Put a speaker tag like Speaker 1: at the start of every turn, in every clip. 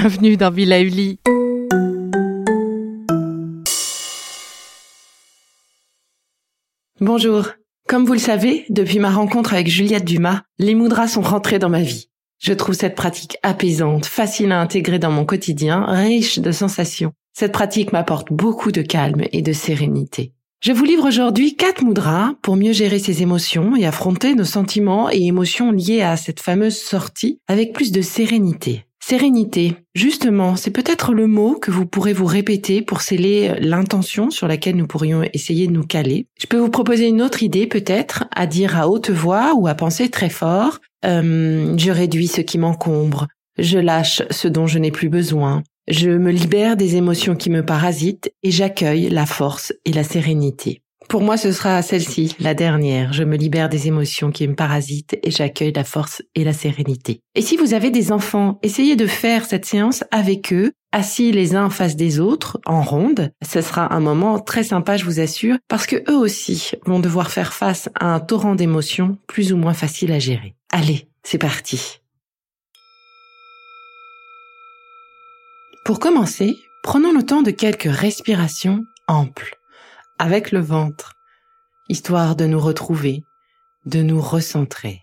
Speaker 1: bienvenue dans Villa Uli. Bonjour. Comme vous le savez, depuis ma rencontre avec Juliette Dumas, les mudras sont rentrés dans ma vie. Je trouve cette pratique apaisante, facile à intégrer dans mon quotidien, riche de sensations. Cette pratique m'apporte beaucoup de calme et de sérénité. Je vous livre aujourd'hui quatre mudras pour mieux gérer ses émotions et affronter nos sentiments et émotions liés à cette fameuse sortie avec plus de sérénité. Sérénité, justement, c'est peut-être le mot que vous pourrez vous répéter pour sceller l'intention sur laquelle nous pourrions essayer de nous caler. Je peux vous proposer une autre idée peut-être à dire à haute voix ou à penser très fort. Euh, je réduis ce qui m'encombre, je lâche ce dont je n'ai plus besoin, je me libère des émotions qui me parasitent et j'accueille la force et la sérénité. Pour moi, ce sera celle-ci, la dernière. Je me libère des émotions qui me parasitent et j'accueille la force et la sérénité. Et si vous avez des enfants, essayez de faire cette séance avec eux, assis les uns face des autres, en ronde. Ce sera un moment très sympa, je vous assure, parce que eux aussi vont devoir faire face à un torrent d'émotions plus ou moins facile à gérer. Allez, c'est parti. Pour commencer, prenons le temps de quelques respirations amples avec le ventre, histoire de nous retrouver, de nous recentrer.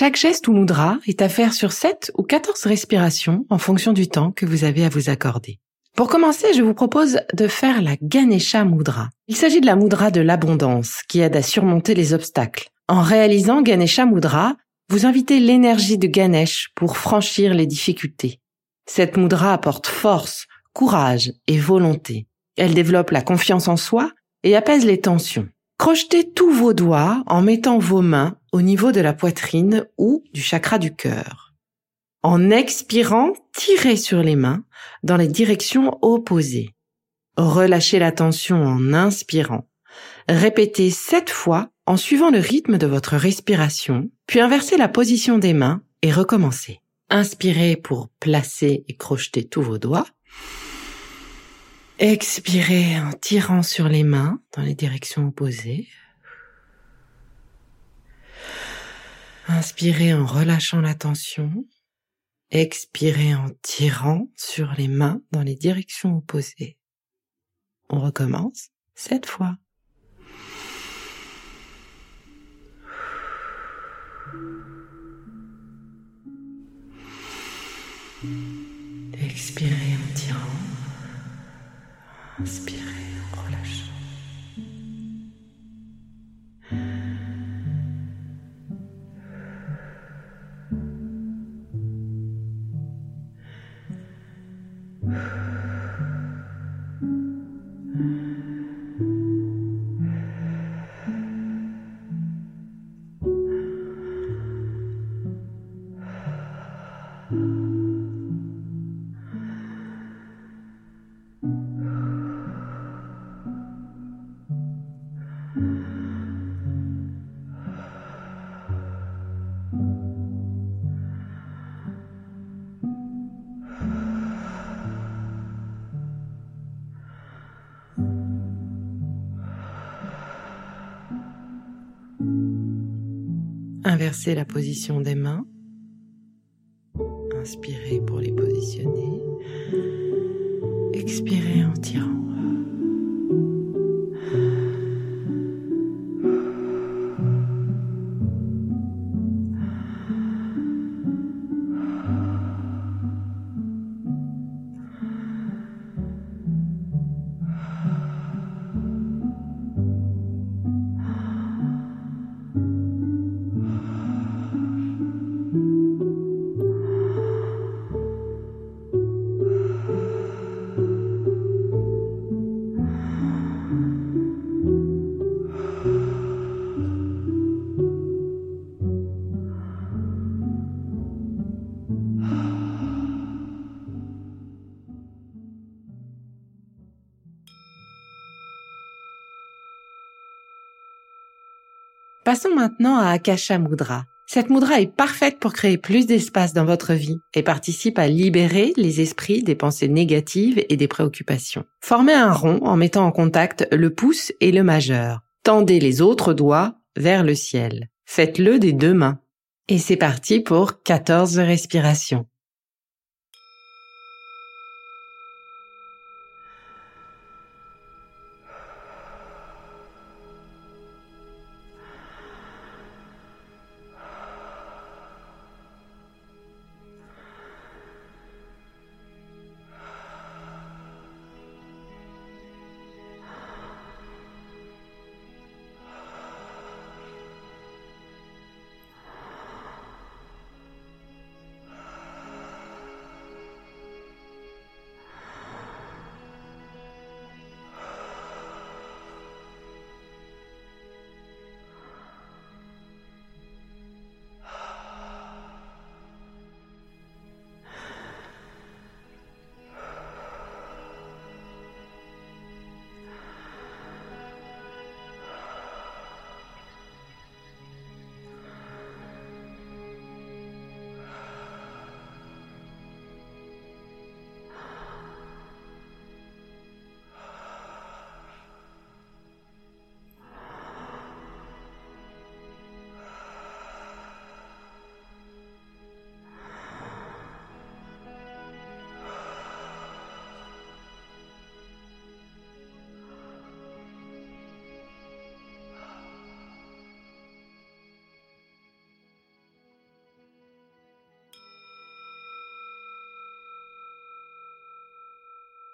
Speaker 1: Chaque geste ou mudra est à faire sur 7 ou 14 respirations en fonction du temps que vous avez à vous accorder. Pour commencer, je vous propose de faire la Ganesha Mudra. Il s'agit de la mudra de l'abondance qui aide à surmonter les obstacles. En réalisant Ganesha Mudra, vous invitez l'énergie de Ganesh pour franchir les difficultés. Cette mudra apporte force, courage et volonté. Elle développe la confiance en soi et apaise les tensions. Crochetez tous vos doigts en mettant vos mains au niveau de la poitrine ou du chakra du cœur. En expirant, tirez sur les mains dans les directions opposées. Relâchez la tension en inspirant. Répétez sept fois en suivant le rythme de votre respiration, puis inversez la position des mains et recommencez. Inspirez pour placer et crocheter tous vos doigts. Expirez en tirant sur les mains dans les directions opposées. Inspirez en relâchant la tension. Expirez en tirant sur les mains dans les directions opposées. On recommence cette fois. Expirez en tirant. Inspirez Inversez la position des mains. Inspirez pour les positionner. Expirez en tirant. Passons maintenant à Akasha Mudra. Cette mudra est parfaite pour créer plus d'espace dans votre vie et participe à libérer les esprits des pensées négatives et des préoccupations. Formez un rond en mettant en contact le pouce et le majeur. Tendez les autres doigts vers le ciel. Faites-le des deux mains. Et c'est parti pour 14 respirations.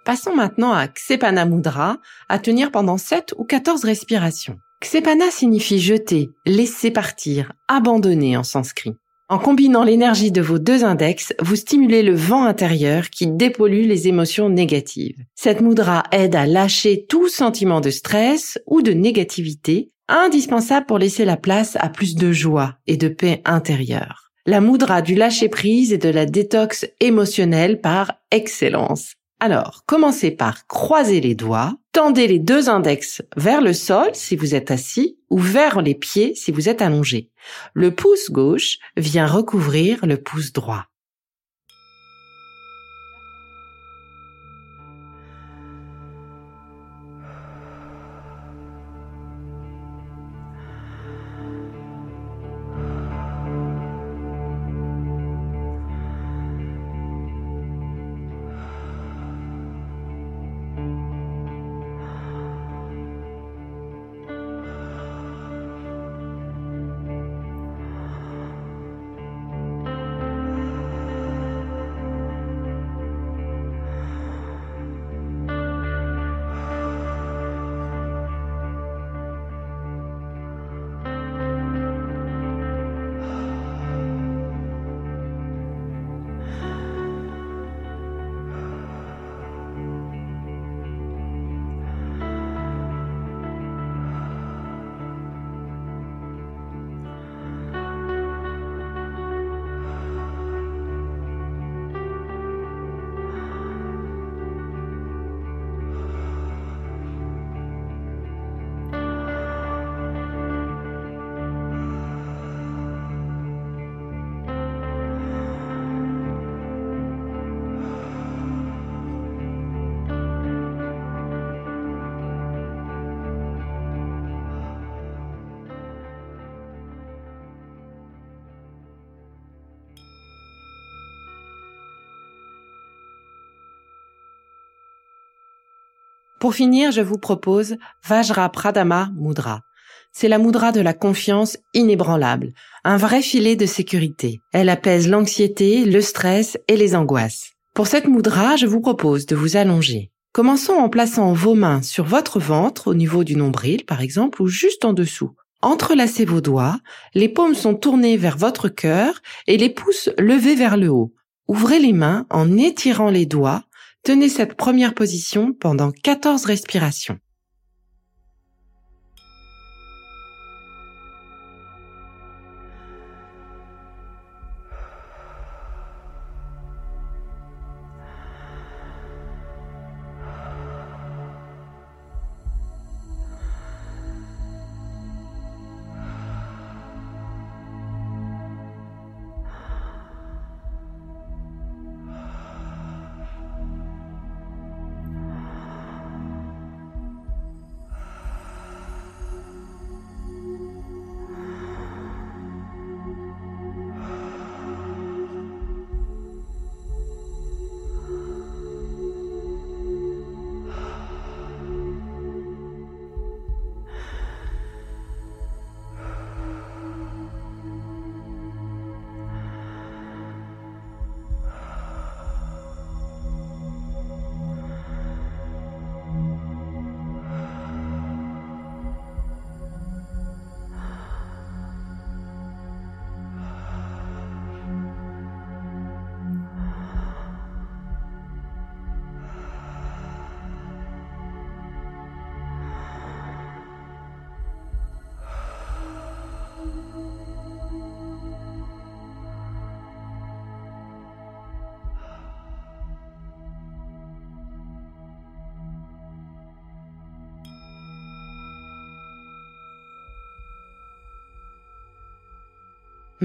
Speaker 1: Passons maintenant à Ksepana Mudra, à tenir pendant 7 ou 14 respirations. Ksepana signifie jeter, laisser partir, abandonner en sanskrit. En combinant l'énergie de vos deux index, vous stimulez le vent intérieur qui dépollue les émotions négatives. Cette mudra aide à lâcher tout sentiment de stress ou de négativité, indispensable pour laisser la place à plus de joie et de paix intérieure. La mudra du lâcher prise et de la détox émotionnelle par excellence. Alors, commencez par croiser les doigts, tendez les deux index vers le sol si vous êtes assis ou vers les pieds si vous êtes allongé. Le pouce gauche vient recouvrir le pouce droit. Pour finir, je vous propose Vajra Pradama Mudra. C'est la mudra de la confiance inébranlable, un vrai filet de sécurité. Elle apaise l'anxiété, le stress et les angoisses. Pour cette mudra, je vous propose de vous allonger. Commençons en plaçant vos mains sur votre ventre au niveau du nombril, par exemple, ou juste en dessous. Entrelacez vos doigts, les paumes sont tournées vers votre cœur et les pouces levés vers le haut. Ouvrez les mains en étirant les doigts Tenez cette première position pendant 14 respirations.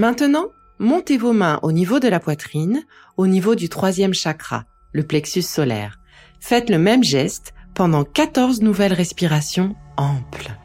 Speaker 1: Maintenant, montez vos mains au niveau de la poitrine, au niveau du troisième chakra, le plexus solaire. Faites le même geste pendant 14 nouvelles respirations amples.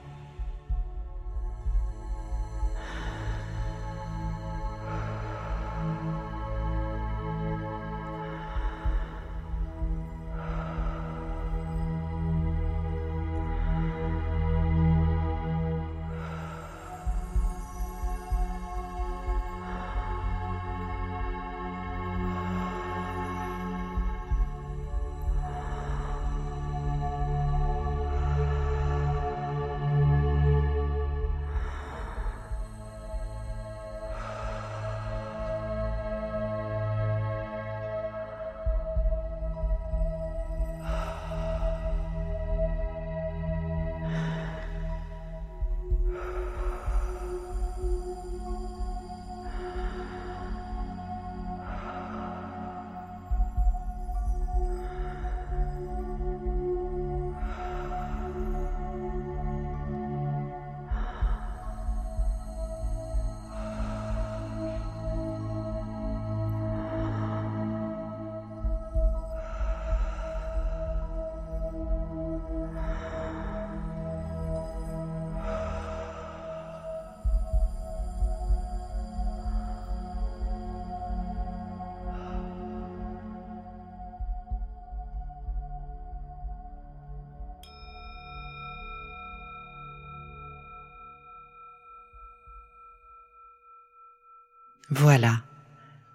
Speaker 1: Voilà.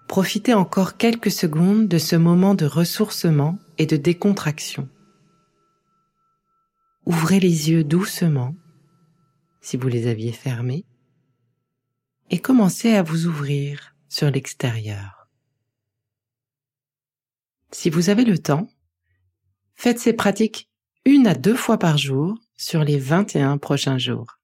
Speaker 1: Profitez encore quelques secondes de ce moment de ressourcement et de décontraction. Ouvrez les yeux doucement, si vous les aviez fermés, et commencez à vous ouvrir sur l'extérieur. Si vous avez le temps, faites ces pratiques une à deux fois par jour sur les 21 prochains jours.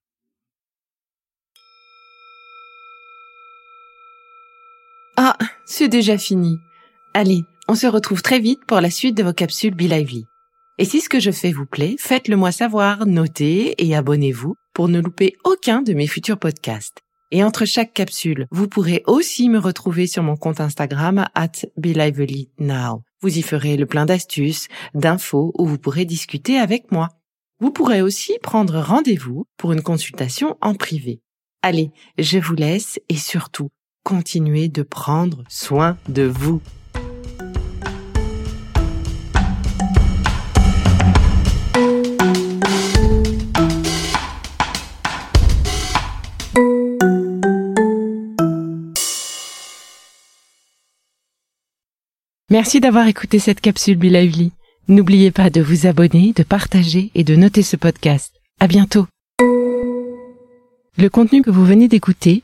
Speaker 1: C'est déjà fini. Allez, on se retrouve très vite pour la suite de vos capsules Be Lively. Et si ce que je fais vous plaît, faites-le moi savoir, notez et abonnez-vous pour ne louper aucun de mes futurs podcasts. Et entre chaque capsule, vous pourrez aussi me retrouver sur mon compte Instagram at Now. Vous y ferez le plein d'astuces, d'infos où vous pourrez discuter avec moi. Vous pourrez aussi prendre rendez-vous pour une consultation en privé. Allez, je vous laisse et surtout, continuez de prendre soin de vous. Merci d'avoir écouté cette capsule Be Lively. N'oubliez pas de vous abonner, de partager et de noter ce podcast. À bientôt. Le contenu que vous venez d'écouter